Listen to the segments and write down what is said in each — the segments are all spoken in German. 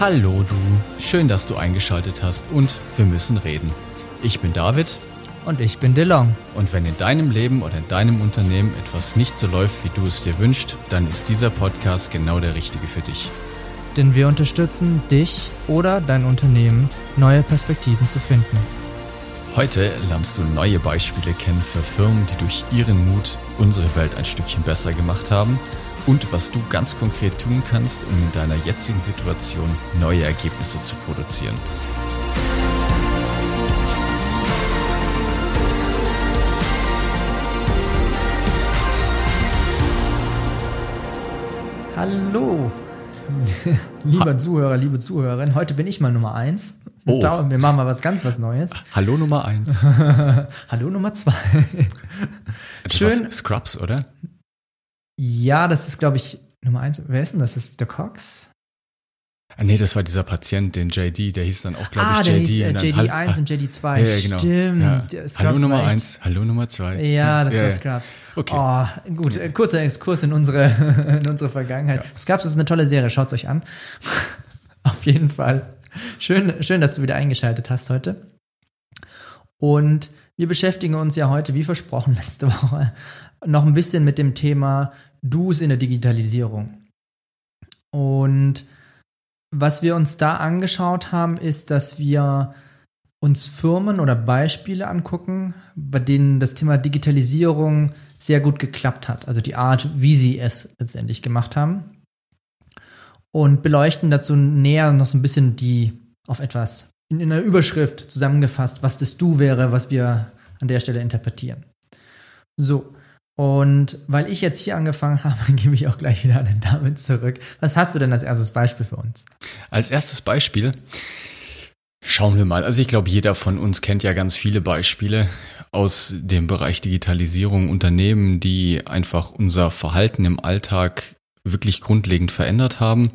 Hallo du, schön, dass du eingeschaltet hast und wir müssen reden. Ich bin David Und ich bin DeLong. und wenn in deinem Leben oder in deinem Unternehmen etwas nicht so läuft, wie du es dir wünschst, dann ist dieser Podcast genau der richtige für dich. Denn wir unterstützen dich oder dein Unternehmen, neue Perspektiven zu finden. Heute lernst du neue Beispiele kennen für Firmen, die durch ihren Mut unsere Welt ein Stückchen besser gemacht haben und was du ganz konkret tun kannst, um in deiner jetzigen Situation neue Ergebnisse zu produzieren. Hallo, lieber Zuhörer, liebe Zuhörerin. Heute bin ich mal Nummer eins. Oh. Da- Wir machen mal was ganz was Neues. Hallo Nummer eins. Hallo Nummer zwei. Schön. Scrubs, oder? Ja, das ist, glaube ich, Nummer eins. Wer ist denn das? Das ist der Cox? Ah, nee, das war dieser Patient, den JD, der hieß dann auch, glaube ah, ich, der JD. hieß äh, und JD1 Hall- und JD2. Ja, ja, genau. Stimmt. Ja. Hallo Nummer war echt- eins, hallo Nummer zwei. Ja, das ja, war. Scrubs. Okay. Oh, gut, kurzer Exkurs in unsere, in unsere Vergangenheit. Scrubs ist eine tolle Serie, schaut's euch an. Auf jeden Fall. Schön, schön, dass du wieder eingeschaltet hast heute. Und wir beschäftigen uns ja heute, wie versprochen letzte Woche, noch ein bisschen mit dem Thema Do's in der Digitalisierung. Und was wir uns da angeschaut haben, ist, dass wir uns Firmen oder Beispiele angucken, bei denen das Thema Digitalisierung sehr gut geklappt hat. Also die Art, wie sie es letztendlich gemacht haben. Und beleuchten dazu näher noch so ein bisschen die auf etwas in einer Überschrift zusammengefasst, was das Du wäre, was wir an der Stelle interpretieren. So. Und weil ich jetzt hier angefangen habe, gebe ich auch gleich wieder an den David zurück. Was hast du denn als erstes Beispiel für uns? Als erstes Beispiel schauen wir mal. Also ich glaube, jeder von uns kennt ja ganz viele Beispiele aus dem Bereich Digitalisierung, Unternehmen, die einfach unser Verhalten im Alltag wirklich grundlegend verändert haben.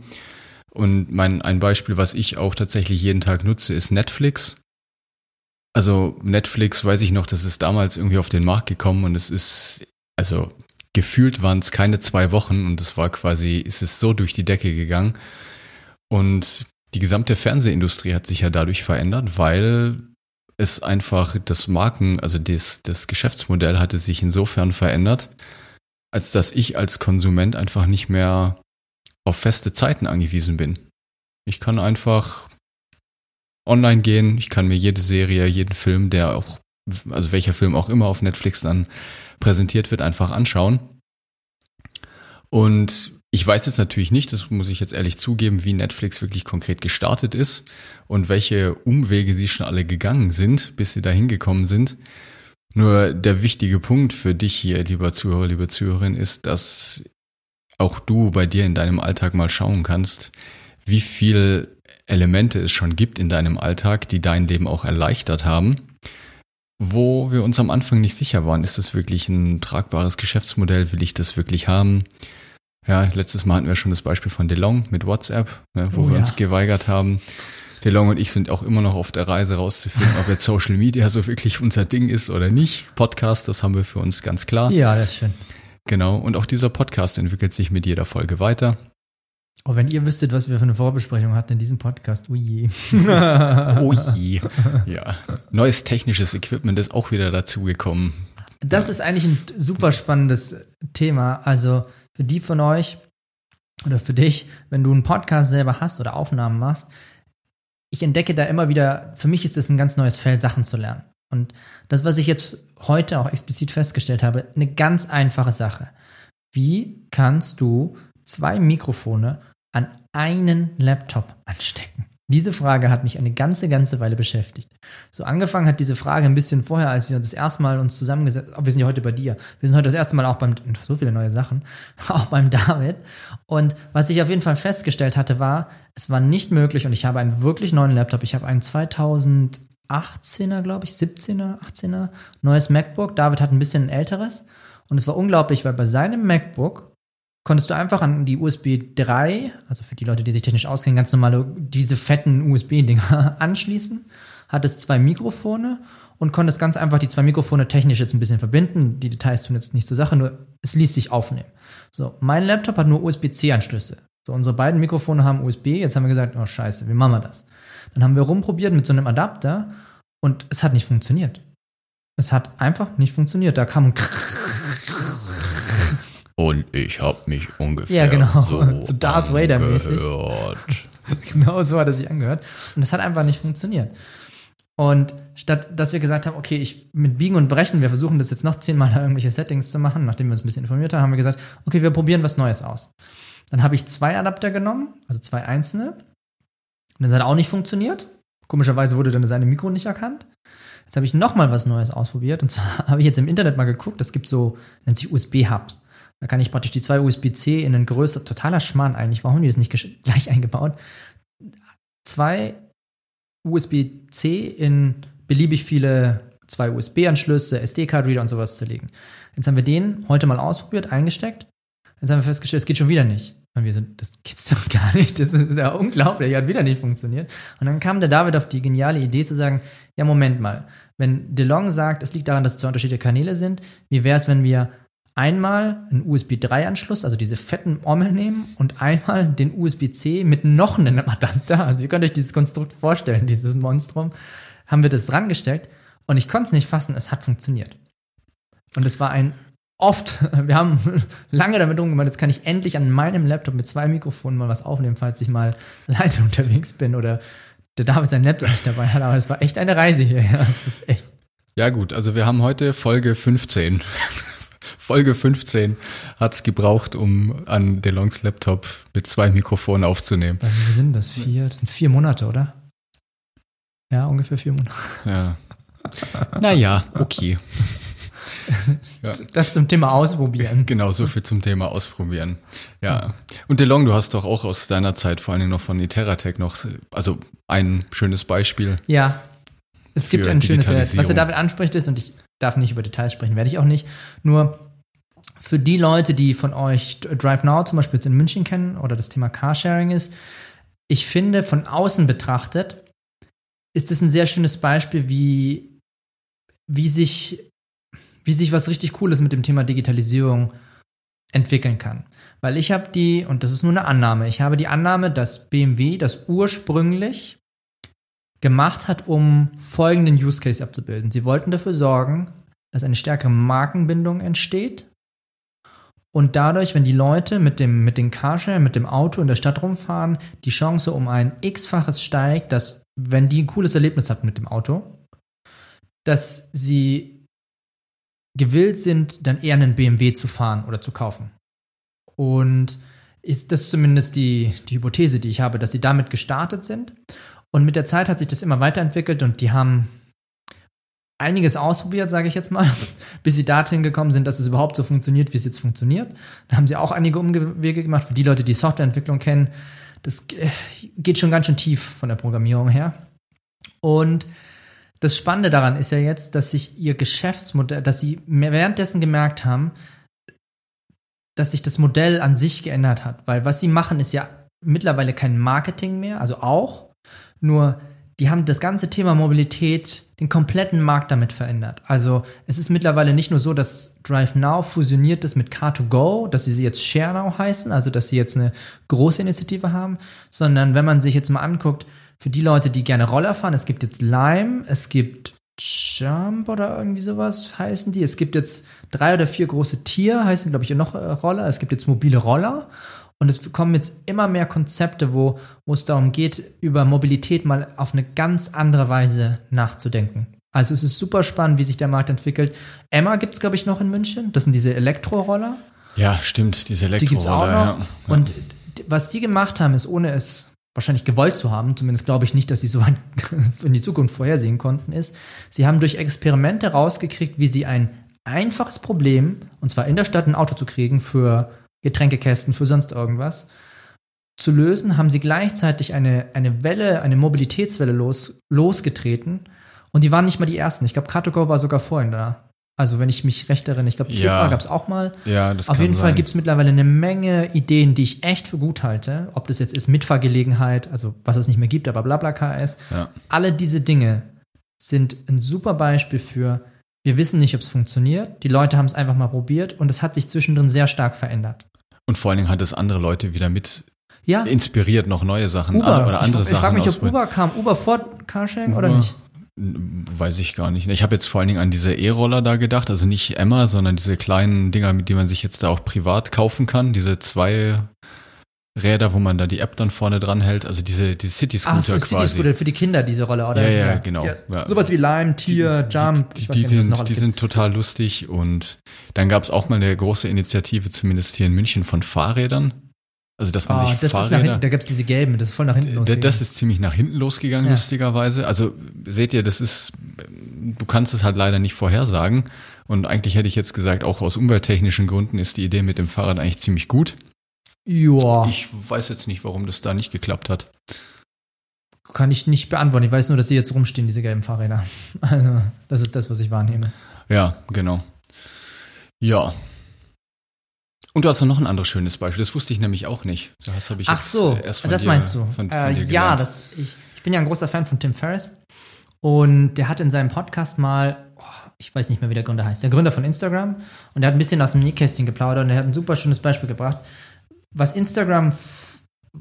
Und mein, ein Beispiel, was ich auch tatsächlich jeden Tag nutze, ist Netflix. Also Netflix, weiß ich noch, das ist damals irgendwie auf den Markt gekommen und es ist, also gefühlt waren es keine zwei Wochen und es war quasi, ist es so durch die Decke gegangen. Und die gesamte Fernsehindustrie hat sich ja dadurch verändert, weil es einfach das Marken, also das, das Geschäftsmodell hatte sich insofern verändert, als dass ich als Konsument einfach nicht mehr auf feste Zeiten angewiesen bin. Ich kann einfach online gehen, ich kann mir jede Serie, jeden Film, der auch, also welcher Film auch immer auf Netflix dann präsentiert wird, einfach anschauen. Und ich weiß jetzt natürlich nicht, das muss ich jetzt ehrlich zugeben, wie Netflix wirklich konkret gestartet ist und welche Umwege sie schon alle gegangen sind, bis sie da hingekommen sind. Nur der wichtige Punkt für dich hier, lieber Zuhörer, liebe Zuhörerin, ist, dass auch du bei dir in deinem Alltag mal schauen kannst, wie viel Elemente es schon gibt in deinem Alltag, die dein Leben auch erleichtert haben, wo wir uns am Anfang nicht sicher waren, ist das wirklich ein tragbares Geschäftsmodell, will ich das wirklich haben? Ja, letztes Mal hatten wir schon das Beispiel von DeLong mit WhatsApp, ne, wo Oh wir ja. uns geweigert haben. DeLong und ich sind auch immer noch auf der Reise rauszufinden, ob jetzt Social Media so wirklich unser Ding ist oder nicht. Podcast, das haben wir für uns ganz klar. Ja, das ist schön. Genau. Und auch dieser Podcast entwickelt sich mit jeder Folge weiter. Oh, wenn ihr wüsstet, was wir für eine Vorbesprechung hatten in diesem Podcast, ui je. Oh je. Ja. Neues technisches Equipment ist auch wieder dazugekommen. Das ist eigentlich ein super spannendes Thema. Also für die von euch oder für dich, wenn du einen Podcast selber hast oder Aufnahmen machst, ich entdecke da immer wieder, für mich ist es ein ganz neues Feld, Sachen zu lernen. Und das, was ich jetzt heute auch explizit festgestellt habe, eine ganz einfache Sache. Wie kannst du zwei Mikrofone an einen Laptop anstecken? Diese Frage hat mich eine ganze, ganze Weile beschäftigt. So angefangen hat diese Frage ein bisschen vorher, als wir uns das erste Mal uns zusammengesetzt haben. Wir sind ja heute bei dir. Wir sind heute das erste Mal auch beim, so viele neue Sachen, auch beim David. Und was ich auf jeden Fall festgestellt hatte, war, es war nicht möglich und ich habe einen wirklich neuen Laptop. Ich habe einen 2018er, glaube ich, 17er, 18er, neues MacBook. David hat ein bisschen ein älteres. Und es war unglaublich, weil bei seinem MacBook konntest du einfach an die USB 3, also für die Leute, die sich technisch auskennen, ganz normale, diese fetten USB-Dinger anschließen, hattest zwei Mikrofone und konntest ganz einfach die zwei Mikrofone technisch jetzt ein bisschen verbinden. Die Details tun jetzt nicht zur Sache, nur es ließ sich aufnehmen. So, mein Laptop hat nur USB-C-Anschlüsse. So, unsere beiden Mikrofone haben USB, jetzt haben wir gesagt, oh scheiße, wie machen wir das? Dann haben wir rumprobiert mit so einem Adapter und es hat nicht funktioniert. Es hat einfach nicht funktioniert. Da kam ein Und ich habe mich ungefähr Ja, genau. so, So Darth Vader-mäßig. angehört. genau so hat es sich angehört. Und es hat einfach nicht funktioniert. Und statt dass wir gesagt haben, okay, ich mit Biegen und Brechen, wir versuchen das jetzt noch zehnmal irgendwelche Settings zu machen, nachdem wir uns ein bisschen informiert haben, haben wir gesagt, okay, wir probieren was Neues aus. Dann habe ich zwei Adapter genommen, also zwei einzelne. Und das hat auch nicht funktioniert. Komischerweise wurde dann seine Mikro nicht erkannt. Jetzt habe ich nochmal was Neues ausprobiert. Und zwar habe ich jetzt im Internet mal geguckt, es gibt so, nennt sich USB-Hubs. Da kann ich praktisch die zwei USB-C in einen größer, totaler Schmarrn eigentlich, warum haben die das nicht gleich eingebaut? Zwei USB-C in beliebig viele zwei USB-Anschlüsse, SD-Card-Reader und sowas zu legen. Jetzt haben wir den heute mal ausprobiert, eingesteckt. Jetzt haben wir festgestellt, es geht schon wieder nicht. Und wir sind, das gibt's doch gar nicht. Das ist ja unglaublich, hat wieder nicht funktioniert. Und dann kam der David auf die geniale Idee zu sagen, ja, Moment mal. Wenn DeLong sagt, es liegt daran, dass es zwei unterschiedliche Kanäle sind, wie wäre es, wenn wir einmal einen USB 3-Anschluss, also diese fetten Ommel nehmen und einmal den USB-C mit noch einem Adapter, also ihr könnt euch dieses Konstrukt vorstellen, dieses Monstrum, haben wir das dran gesteckt und ich konnte es nicht fassen, es hat funktioniert. Und es war ein oft, wir haben lange damit umgemacht, jetzt kann ich endlich an meinem Laptop mit zwei Mikrofonen mal was aufnehmen, falls ich mal alleine unterwegs bin oder der David sein Laptop nicht dabei hat, aber es war echt eine Reise hier, ja, es ist echt. Ja gut, also wir haben heute Folge 15. Folge 15 hat es gebraucht, um an DeLongs Laptop mit zwei Mikrofonen aufzunehmen. Wie sind das? Vier? Das sind vier Monate, oder? Ja, ungefähr vier Monate. Ja. Naja, okay. Ja. Das zum Thema Ausprobieren. Genau, so viel zum Thema ausprobieren. Ja. Und DeLong, du hast doch auch aus deiner Zeit vor allen Dingen noch von Iteratec noch, also ein schönes Beispiel. Ja, es gibt ein schönes, was der David anspricht ist, und ich darf nicht über Details sprechen, werde ich auch nicht. Nur für die Leute, die von euch Drive Now zum Beispiel jetzt in München kennen oder das Thema Carsharing ist, ich finde, von außen betrachtet, ist es ein sehr schönes Beispiel, wie, wie sich, wie sich was richtig Cooles mit dem Thema Digitalisierung entwickeln kann. Weil ich habe die, und das ist nur eine Annahme, ich habe die Annahme, dass BMW das ursprünglich gemacht hat, um folgenden Use Case abzubilden. Sie wollten dafür sorgen, dass eine stärkere Markenbindung entsteht und dadurch, wenn die Leute mit dem, mit dem Carsharing, mit dem Auto in der Stadt rumfahren, die Chance um ein x-faches steigt, dass, wenn die ein cooles Erlebnis hatten mit dem Auto, dass sie gewillt sind, dann eher einen BMW zu fahren oder zu kaufen. Und ist das zumindest die, die Hypothese, die ich habe, dass sie damit gestartet sind. Und mit der Zeit hat sich das immer weiterentwickelt und die haben einiges ausprobiert, sage ich jetzt mal, bis sie dorthin gekommen sind, dass es überhaupt so funktioniert, wie es jetzt funktioniert. Da haben sie auch einige Umwege gemacht. Für die Leute, die Softwareentwicklung kennen, das äh, geht schon ganz schön tief von der Programmierung her. Und das Spannende daran ist ja jetzt, dass sich ihr Geschäftsmodell, dass sie währenddessen gemerkt haben, dass sich das Modell an sich geändert hat. Weil was sie machen, ist ja mittlerweile kein Marketing mehr, also auch, nur die haben das ganze Thema Mobilität, den kompletten Markt damit verändert. Also es ist mittlerweile nicht nur so, dass DriveNow fusioniert ist mit Car2Go, dass sie jetzt ShareNow heißen, also dass sie jetzt eine große Initiative haben, sondern wenn man sich jetzt mal anguckt, für die Leute, die gerne Roller fahren, es gibt jetzt Lime, es gibt Jump oder irgendwie sowas heißen die. Es gibt jetzt drei oder vier große Tier, heißen glaube ich noch äh, Roller. Es gibt jetzt mobile Roller und es kommen jetzt immer mehr Konzepte, wo, wo es darum geht, über Mobilität mal auf eine ganz andere Weise nachzudenken. Also es ist super spannend, wie sich der Markt entwickelt. Emma gibt es, glaube ich, noch in München. Das sind diese Elektroroller. Ja, stimmt, diese Die gibt es auch Elektroroller. noch. Ja. Und was die gemacht haben, ist, ohne es wahrscheinlich gewollt zu haben, zumindest glaube ich nicht, dass sie so weit in die Zukunft vorhersehen konnten, ist, sie haben durch Experimente rausgekriegt, wie sie ein einfaches Problem, und zwar in der Stadt ein Auto zu kriegen für Getränkekästen, für sonst irgendwas, zu lösen, haben sie gleichzeitig eine, eine Welle, eine Mobilitätswelle los, losgetreten. Und die waren nicht mal die ersten. Ich glaube, Car2Go war sogar vorhin da. Also, wenn ich mich recht erinnere, ich glaube, Zebra Ja. gab es auch mal. ja, das Auf jeden Fall sein. gibt es mittlerweile eine Menge Ideen, die ich echt für gut halte. Ob das jetzt ist Mitfahrgelegenheit, also was es nicht mehr gibt, aber BlaBlaCar ist. Ja. Alle diese Dinge sind ein super Beispiel für, wir wissen nicht, ob es funktioniert. Die Leute haben es einfach mal probiert und es hat sich zwischendrin sehr stark verändert. Und vor allen Dingen hat es andere Leute wieder mit Ja. inspiriert, noch neue Sachen Uber. oder andere ich, ich Sachen frage mich, ob. Uber kam. Uber vor Carsharing oder nicht? Weiß ich gar nicht. Ich habe jetzt vor allen Dingen an diese E-Roller da gedacht, also nicht Emma, sondern diese kleinen Dinger, mit denen man sich jetzt da auch privat kaufen kann. Diese zwei Räder, wo man da die App dann vorne dran hält, also diese, die Ah, City-Scooter für quasi. City-Scooter, für die Kinder diese Rolle, oder? Ja, ja, genau. Ja. Sowas wie Lime, Tier, Jump, Die, ich die, die, es sind, die gibt. sind total lustig und dann gab es auch mal eine große Initiative, zumindest hier in München, von Fahrrädern. Also, dass man Ah, sich das Fahrräder. hinten, da gibt's diese gelben, das ist voll nach hinten losgegangen. Das ist ziemlich nach hinten losgegangen, Ja. lustigerweise. Also seht ihr, das ist, du kannst es halt leider nicht vorhersagen. Und eigentlich hätte ich jetzt gesagt, auch aus umwelttechnischen Gründen ist die Idee mit dem Fahrrad eigentlich ziemlich gut. Ja, Ich weiß jetzt nicht, warum das da nicht geklappt hat. kann ich nicht beantworten. Ich weiß nur, dass sie jetzt rumstehen, diese gelben Fahrräder. Also, das ist das, was ich wahrnehme. Ja, genau. Ja. Und du hast noch ein anderes schönes Beispiel. Das wusste ich nämlich auch nicht. Das habe ich Ach jetzt so, äh, erst von das dir, meinst du. Von, von äh, ja, das, ich, ich bin ja ein großer Fan von Tim Ferriss. Und der hat in seinem Podcast mal, oh, ich weiß nicht mehr, wie der Gründer heißt, der Gründer von Instagram. Und der hat ein bisschen aus dem Nähkästchen geplaudert und er hat ein super schönes Beispiel gebracht. Was Instagram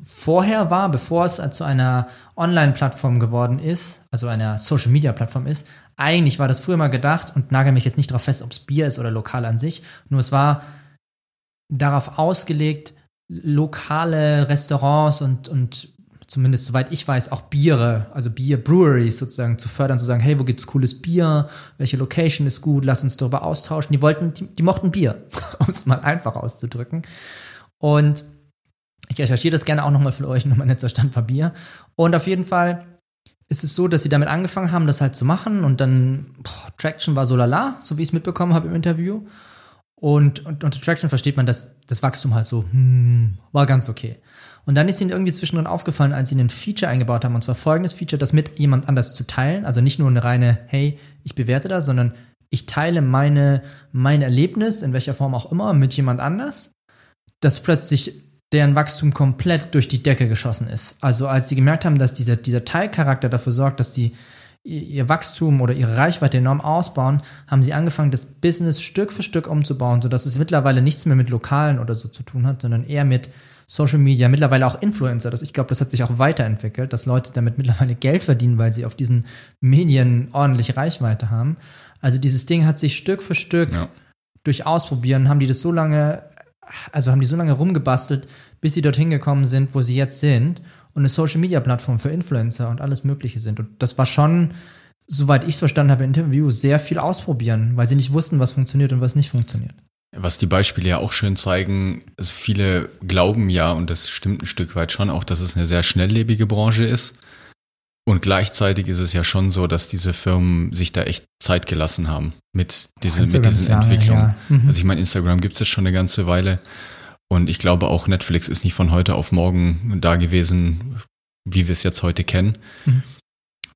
vorher war, bevor es zu einer Online-Plattform geworden ist, also einer Social-Media-Plattform ist, eigentlich war das früher mal gedacht und nagel mich jetzt nicht darauf fest, ob es Bier ist oder lokal an sich, nur es war darauf ausgelegt, lokale Restaurants und, und zumindest soweit ich weiß, auch Biere, also Bier, Breweries sozusagen zu fördern, zu sagen, hey, wo gibt's cooles Bier? Welche Location ist gut? Lass uns darüber austauschen. Die wollten, die, die mochten Bier, um es mal einfach auszudrücken. Und ich recherchiere das gerne auch nochmal für euch, nur mein letzter Stand war Bier. Und auf jeden Fall ist es so, dass sie damit angefangen haben, das halt zu machen und dann, boah, Traction war so lala, so wie ich es mitbekommen habe im Interview. Und, und unter Traction versteht man, dass das Wachstum halt so, hm, war ganz okay. Und dann ist ihnen irgendwie zwischendrin aufgefallen, als sie ein Feature eingebaut haben, und zwar folgendes Feature, das mit jemand anders zu teilen, also nicht nur eine reine, hey, ich bewerte das, sondern ich teile meine, mein Erlebnis, in welcher Form auch immer, mit jemand anders, dass plötzlich deren Wachstum komplett durch die Decke geschossen ist. Also als sie gemerkt haben, dass dieser, dieser Teilcharakter dafür sorgt, dass sie ihr Wachstum oder ihre Reichweite enorm ausbauen, haben sie angefangen, das Business Stück für Stück umzubauen, sodass es mittlerweile nichts mehr mit Lokalen oder so zu tun hat, sondern eher mit Social Media, mittlerweile auch Influencer. Das, ich glaube, das hat sich auch weiterentwickelt, dass Leute damit mittlerweile Geld verdienen, weil sie auf diesen Medien ordentlich Reichweite haben. Also dieses Ding hat sich Stück für Stück Ja. durch Ausprobieren, haben die das so lange, also haben die so lange rumgebastelt, bis sie dorthin gekommen sind, wo sie jetzt sind und eine Social Media Plattform für Influencer und alles Mögliche sind. Und das war schon, soweit ich es verstanden habe im Interview, sehr viel ausprobieren, weil sie nicht wussten, was funktioniert und was nicht funktioniert. Was die Beispiele ja auch schön zeigen, also viele glauben ja, und das stimmt ein Stück weit schon auch, dass es eine sehr schnelllebige Branche ist. Und gleichzeitig ist es ja schon so, dass diese Firmen sich da echt Zeit gelassen haben mit, diese, mit diesen lange, Entwicklungen. ja. Mhm. Also ich meine, Instagram gibt es jetzt schon eine ganze Weile. Und ich glaube auch, Netflix ist nicht von heute auf morgen da gewesen, wie wir es jetzt heute kennen. Mhm.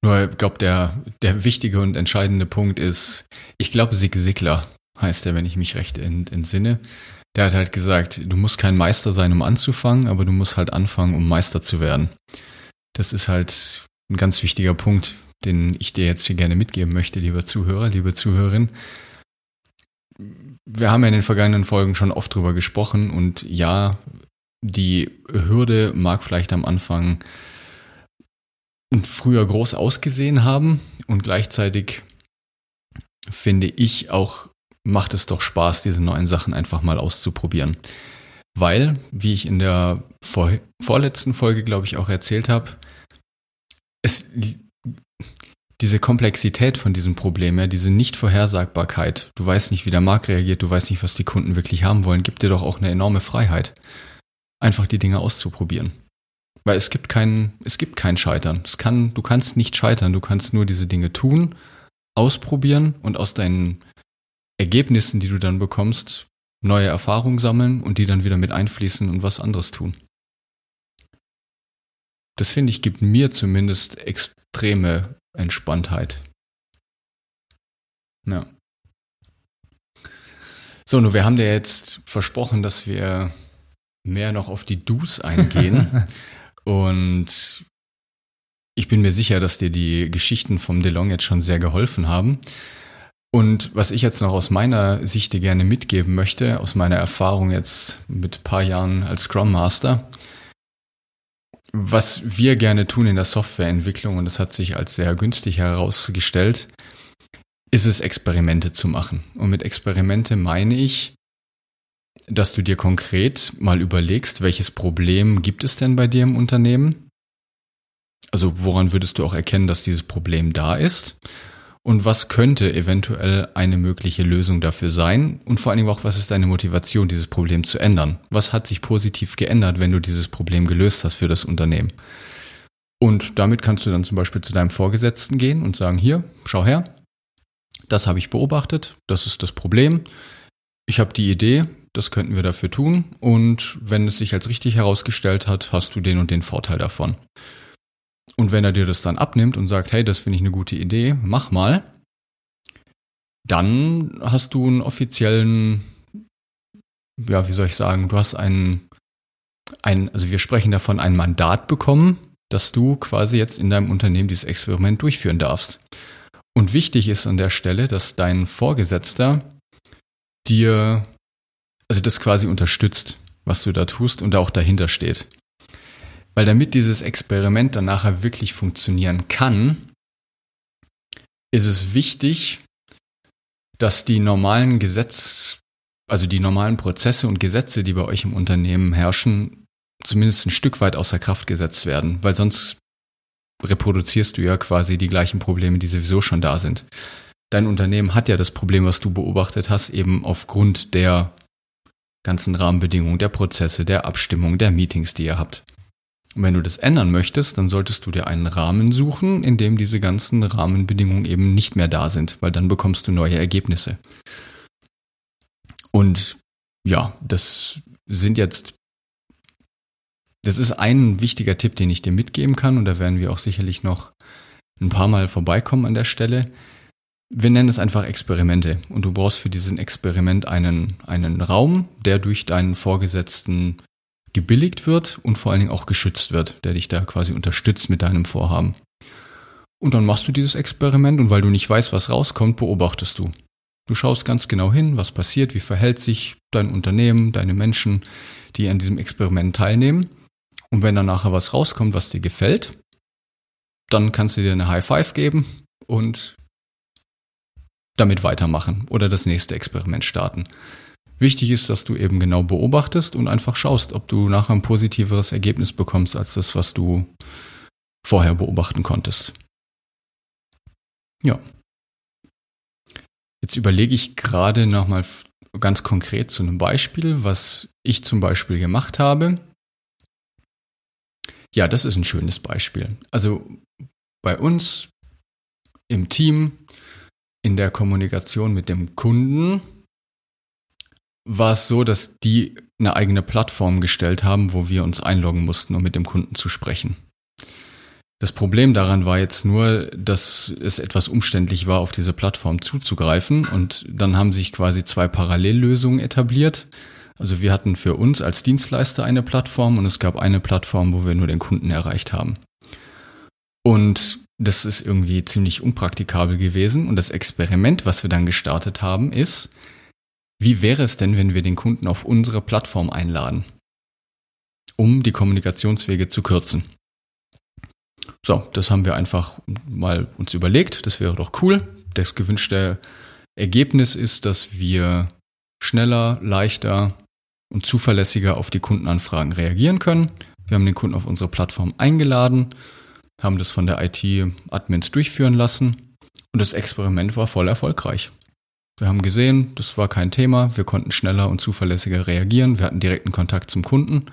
Nur ich glaube, der, der wichtige und entscheidende Punkt ist, ich glaube, Sig Sigler heißt er, wenn ich mich recht ent- entsinne. Der hat halt gesagt, du musst kein Meister sein, um anzufangen, aber du musst halt anfangen, um Meister zu werden. Das ist halt ein ganz wichtiger Punkt, den ich dir jetzt hier gerne mitgeben möchte, lieber Zuhörer, liebe Zuhörerin. Wir haben ja in den vergangenen Folgen schon oft drüber gesprochen und ja, die Hürde mag vielleicht am Anfang früher groß ausgesehen haben und gleichzeitig finde ich auch, macht es doch Spaß, diese neuen Sachen einfach mal auszuprobieren. Weil, wie ich in der vor, vorletzten Folge, glaube ich, auch erzählt habe, es, diese Komplexität von diesem Problem, ja, diese Nichtvorhersagbarkeit, du weißt nicht, wie der Markt reagiert, du weißt nicht, was die Kunden wirklich haben wollen, gibt dir doch auch eine enorme Freiheit, einfach die Dinge auszuprobieren. Weil es gibt kein, es gibt kein Scheitern. Es kann, du kannst nicht scheitern, du kannst nur diese Dinge tun, ausprobieren und aus deinen Ergebnissen, die du dann bekommst, neue Erfahrungen sammeln und die dann wieder mit einfließen und was anderes tun. Das finde ich gibt mir zumindest extreme Entspanntheit. Ja. So, nur wir haben dir jetzt versprochen, dass wir mehr noch auf die Do's eingehen. und ich bin mir sicher, dass dir die Geschichten vom DeLong jetzt schon sehr geholfen haben. Und was ich jetzt noch aus meiner Sicht dir gerne mitgeben möchte, aus meiner Erfahrung jetzt mit ein paar Jahren als Scrum Master, was wir gerne tun in der Softwareentwicklung, und das hat sich als sehr günstig herausgestellt, ist es, Experimente zu machen. Und mit Experimente meine ich, dass du dir konkret mal überlegst, welches Problem gibt es denn bei dir im Unternehmen? Also woran würdest du auch erkennen, dass dieses Problem da ist? Und was könnte eventuell eine mögliche Lösung dafür sein? Und vor allen Dingen auch, was ist deine Motivation, dieses Problem zu ändern? Was hat sich positiv geändert, wenn du dieses Problem gelöst hast für das Unternehmen? Und damit kannst du dann zum Beispiel zu deinem Vorgesetzten gehen und sagen, hier, schau her, das habe ich beobachtet, das ist das Problem. Ich habe die Idee, das könnten wir dafür tun. Und wenn es sich als richtig herausgestellt hat, hast du den und den Vorteil davon. Und wenn er dir das dann abnimmt und sagt, hey, das finde ich eine gute Idee, mach mal, dann hast du einen offiziellen, ja, wie soll ich sagen, du hast einen, ein, also wir sprechen davon, ein Mandat bekommen, dass du quasi jetzt in deinem Unternehmen dieses Experiment durchführen darfst. Und wichtig ist an der Stelle, dass dein Vorgesetzter dir, also das quasi unterstützt, was du da tust und da auch dahinter steht. Weil damit dieses Experiment dann nachher wirklich funktionieren kann, ist es wichtig, dass die normalen Gesetz, also die normalen Prozesse und Gesetze, die bei euch im Unternehmen herrschen, zumindest ein Stück weit außer Kraft gesetzt werden, weil sonst reproduzierst du ja quasi die gleichen Probleme, die sowieso schon da sind. Dein Unternehmen hat ja das Problem, was du beobachtet hast, eben aufgrund der ganzen Rahmenbedingungen, der Prozesse, der Abstimmung, der Meetings, die ihr habt. Und wenn du das ändern möchtest, dann solltest du dir einen Rahmen suchen, in dem diese ganzen Rahmenbedingungen eben nicht mehr da sind, weil dann bekommst du neue Ergebnisse. Und ja, das sind jetzt, das ist ein wichtiger Tipp, den ich dir mitgeben kann und da werden wir auch sicherlich noch ein paar Mal vorbeikommen an der Stelle. Wir nennen es einfach Experimente und du brauchst für diesen Experiment einen, einen Raum, der durch deinen Vorgesetzten gebilligt wird und vor allen Dingen auch geschützt wird, der dich da quasi unterstützt mit deinem Vorhaben. Und dann machst du dieses Experiment und weil du nicht weißt, was rauskommt, beobachtest du. Du schaust ganz genau hin, was passiert, wie verhält sich dein Unternehmen, deine Menschen, die an diesem Experiment teilnehmen. Und wenn dann nachher was rauskommt, was dir gefällt, dann kannst du dir eine High Five geben und damit weitermachen oder das nächste Experiment starten. Wichtig ist, dass du eben genau beobachtest und einfach schaust, ob du nachher ein positiveres Ergebnis bekommst als das, was du vorher beobachten konntest. Ja. Jetzt überlege ich gerade nochmal ganz konkret zu einem Beispiel, was ich zum Beispiel gemacht habe. Ja, das ist ein schönes Beispiel. Also bei uns im Team, in der Kommunikation mit dem Kunden, war es so, dass die eine eigene Plattform gestellt haben, wo wir uns einloggen mussten, um mit dem Kunden zu sprechen. Das Problem daran war jetzt nur, dass es etwas umständlich war, auf diese Plattform zuzugreifen und dann haben sich quasi zwei Parallellösungen etabliert. Also wir hatten für uns als Dienstleister eine Plattform und es gab eine Plattform, wo wir nur den Kunden erreicht haben. Und das ist irgendwie ziemlich unpraktikabel gewesen und das Experiment, was wir dann gestartet haben, ist, wie wäre es denn, wenn wir den Kunden auf unsere Plattform einladen, um die Kommunikationswege zu kürzen? So, das haben wir einfach mal uns überlegt. Das wäre doch cool. Das gewünschte Ergebnis ist, dass wir schneller, leichter und zuverlässiger auf die Kundenanfragen reagieren können. Wir haben den Kunden auf unsere Plattform eingeladen, haben das von der IT-Admins durchführen lassen und das Experiment war voll erfolgreich. Wir haben gesehen, das war kein Thema. Wir konnten schneller und zuverlässiger reagieren. Wir hatten direkten Kontakt zum Kunden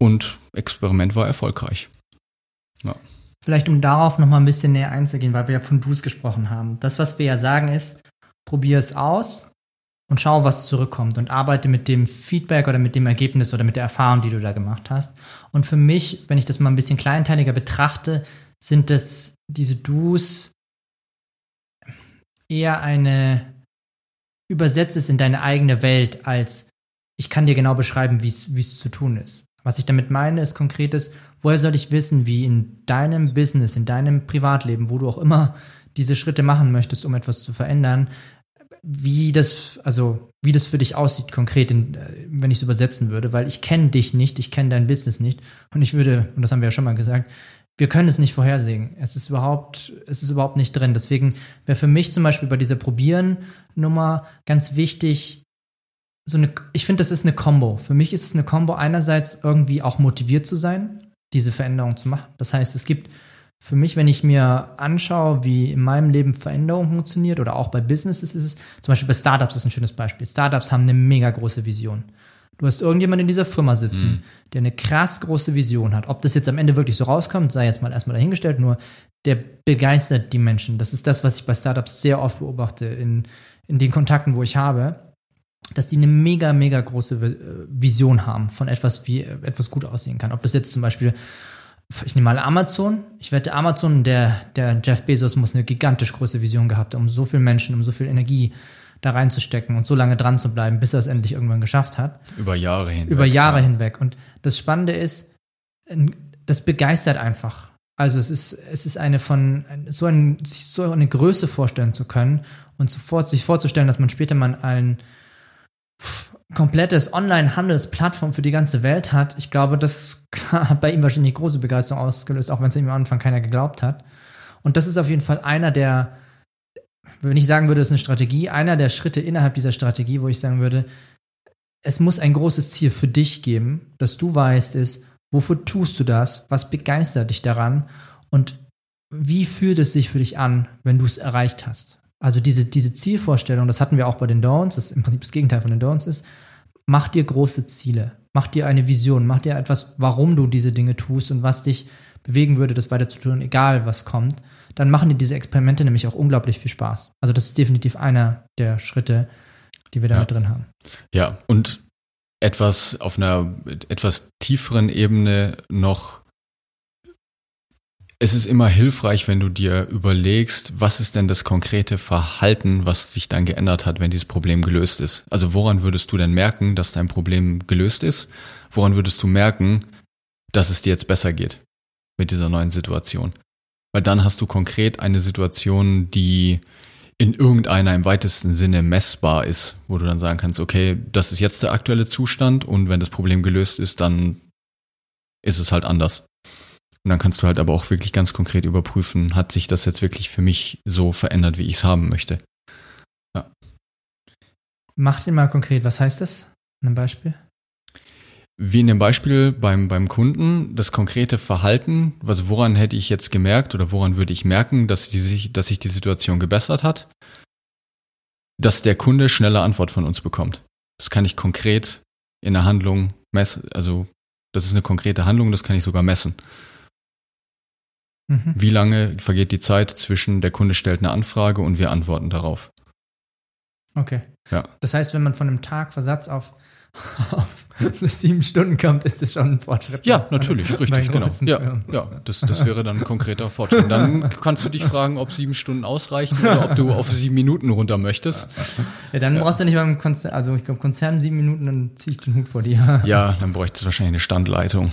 und Experiment war erfolgreich. Ja. Vielleicht um darauf noch mal ein bisschen näher einzugehen, weil wir ja von Boost gesprochen haben. Das, was wir ja sagen, ist, probier es aus und schau, was zurückkommt und arbeite mit dem Feedback oder mit dem Ergebnis oder mit der Erfahrung, die du da gemacht hast. Und für mich, wenn ich das mal ein bisschen kleinteiliger betrachte, sind es diese Do's eher eine übersetze es in deine eigene Welt als ich kann dir genau beschreiben, wie es zu tun ist. Was ich damit meine, ist konkretes, woher soll ich wissen, wie in deinem Business, in deinem Privatleben, wo du auch immer diese Schritte machen möchtest, um etwas zu verändern, wie das, also wie das für dich aussieht konkret, in, äh, wenn ich es übersetzen würde, weil ich kenne dich nicht, ich kenne dein Business nicht und ich würde, und das haben wir ja schon mal gesagt, wir können es nicht vorhersehen. Es ist überhaupt, es ist überhaupt nicht drin. Deswegen wäre für mich zum Beispiel bei dieser Probieren-Nummer ganz wichtig, so eine, ich finde, das ist eine Combo. Für mich ist es eine Combo, einerseits irgendwie auch motiviert zu sein, diese Veränderung zu machen. Das heißt, es gibt für mich, wenn ich mir anschaue, wie in meinem Leben Veränderung funktioniert oder auch bei Businesses ist es, zum Beispiel bei Startups ist ein schönes Beispiel. Startups haben eine mega große Vision. Du hast irgendjemand in dieser Firma sitzen, mhm. der eine krass große Vision hat. Ob das jetzt am Ende wirklich so rauskommt, sei jetzt mal erstmal dahingestellt, nur der begeistert die Menschen. Das ist das, was ich bei Startups sehr oft beobachte in, in den Kontakten, wo ich habe, dass die eine mega, mega große äh, Vision haben von etwas, wie etwas gut aussehen kann. Ob das jetzt zum Beispiel ich nehme mal Amazon. Ich wette, Amazon, der, der Jeff Bezos muss eine gigantisch große Vision gehabt, um so viele Menschen, um so viel Energie da reinzustecken und so lange dran zu bleiben, bis er es endlich irgendwann geschafft hat. Über Jahre hinweg. Über Jahre ja. hinweg. Und das Spannende ist, das begeistert einfach. Also es ist, es ist eine von, so, ein, sich so eine Größe vorstellen zu können und sofort sich vorzustellen, dass man später mal ein komplettes Online-Handelsplattform für die ganze Welt hat. Ich glaube, das hat bei ihm wahrscheinlich große Begeisterung ausgelöst, auch wenn es ihm am Anfang keiner geglaubt hat. Und das ist auf jeden Fall einer der, wenn ich sagen würde, es ist eine Strategie, einer der Schritte innerhalb dieser Strategie, wo ich sagen würde, es muss ein großes Ziel für dich geben, dass du weißt, ist, wofür tust du das, was begeistert dich daran? Und wie fühlt es sich für dich an, wenn du es erreicht hast. Also diese, diese Zielvorstellung, das hatten wir auch bei den Downs, das im Prinzip das Gegenteil von den Downs ist, mach dir große Ziele, mach dir eine Vision, mach dir etwas, warum du diese Dinge tust und was dich bewegen würde, das weiter zu tun, egal was kommt dann machen dir diese Experimente nämlich auch unglaublich viel Spaß. Also das ist definitiv einer der Schritte, die wir da ja. mit drin haben. Ja, und etwas auf einer etwas tieferen Ebene noch. Es ist immer hilfreich, wenn du dir überlegst, was ist denn das konkrete Verhalten, was sich dann geändert hat, wenn dieses Problem gelöst ist. Also woran würdest du denn merken, dass dein Problem gelöst ist? Woran würdest du merken, dass es dir jetzt besser geht mit dieser neuen Situation? Weil dann hast du konkret eine Situation, die in irgendeiner im weitesten Sinne messbar ist, wo du dann sagen kannst, okay, das ist jetzt der aktuelle Zustand und wenn das Problem gelöst ist, dann ist es halt anders. Und dann kannst du halt aber auch wirklich ganz konkret überprüfen, hat sich das jetzt wirklich für mich so verändert, wie ich es haben möchte. Ja. Mach den mal konkret, was heißt das? Ein Beispiel? Wie in dem Beispiel beim, beim Kunden, das konkrete Verhalten, also woran hätte ich jetzt gemerkt oder woran würde ich merken, dass, die, dass sich die Situation gebessert hat, dass der Kunde schneller Antwort von uns bekommt. Das kann ich konkret in der Handlung messen, also das ist eine konkrete Handlung, das kann ich sogar messen. Mhm. Wie lange vergeht die Zeit zwischen der Kunde stellt eine Anfrage und wir antworten darauf? Okay. Ja. Das heißt, wenn man von einem Tag Versatz auf sieben Stunden kommt, ist das schon ein Fortschritt. Ja, natürlich, richtig, genau. Ja, ja das, das wäre dann ein konkreter Fortschritt. Dann kannst du dich fragen, ob sieben Stunden ausreichen oder ob du auf sieben Minuten runter möchtest. Ja, dann ja. brauchst du nicht beim Konzern, also ich glaube, Konzern sieben Minuten, dann ziehe ich den Hut vor dir. Ja, dann bräuchte es wahrscheinlich eine Standleitung.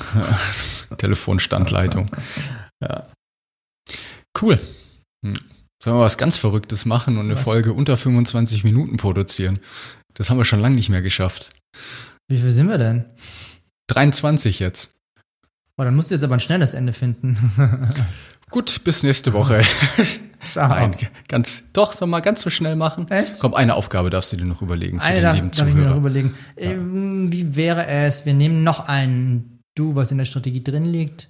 Telefonstandleitung. Ja. Cool. Hm. Sollen wir was ganz Verrücktes machen und eine was? Folge unter 25 Minuten produzieren? Das haben wir schon lange nicht mehr geschafft. Wie viel sind wir denn? 23 jetzt. Oh, dann musst du jetzt aber ein schnelles Ende finden. Gut, bis nächste Woche. Ciao. Nein, ganz, doch, soll mal ganz so schnell machen. Echt? Komm, eine Aufgabe darfst du dir noch überlegen für eine den lieben darf Zuhörer. Ich mir noch überlegen. Ja. Ähm, wie wäre es, wir nehmen noch ein Du, was in der Strategie drin liegt.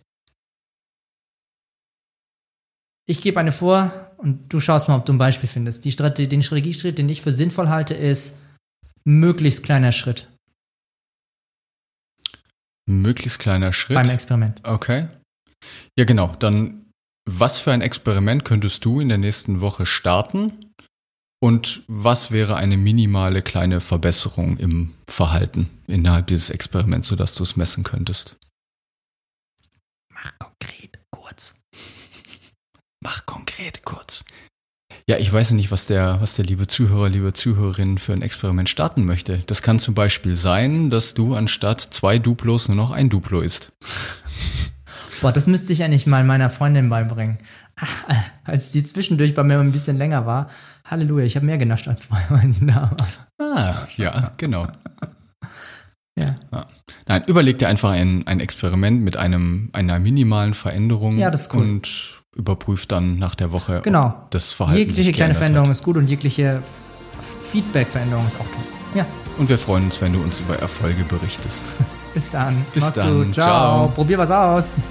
Ich gebe eine vor und du schaust mal, ob du ein Beispiel findest. Die Strategie, den Strategieschritt, den ich für sinnvoll halte, ist, möglichst kleiner Schritt. Möglichst kleiner Schritt. Beim Experiment. Okay. Ja, genau. Dann, was für ein Experiment könntest du in der nächsten Woche starten? Und was wäre eine minimale kleine Verbesserung im Verhalten innerhalb dieses Experiments, sodass du es messen könntest? Mach konkret, kurz. Mach konkret, kurz. Ja, ich weiß ja nicht, was der, was der liebe Zuhörer, liebe Zuhörerin für ein Experiment starten möchte. Das kann zum Beispiel sein, dass du anstatt zwei Duplos nur noch ein Duplo isst. Boah, das müsste ich eigentlich mal meiner Freundin beibringen. Ach, als die zwischendurch bei mir ein bisschen länger war, Halleluja, ich habe mehr genascht als vorher, wenn sie da war. Ah, ja, genau. Ja. Ja. Nein, überleg dir einfach ein, ein Experiment mit einem, einer minimalen Veränderung Ja, das ist cool. und überprüf dann nach der Woche, Genau. das Verhalten Jegliche kleine Veränderung hat. ist gut und jegliche Feedback-Veränderung ist auch toll. Ja, Und wir freuen uns, wenn du uns über Erfolge berichtest. bis dann. Bis Mach's dann. gut. Ciao. Ciao. Probier was aus.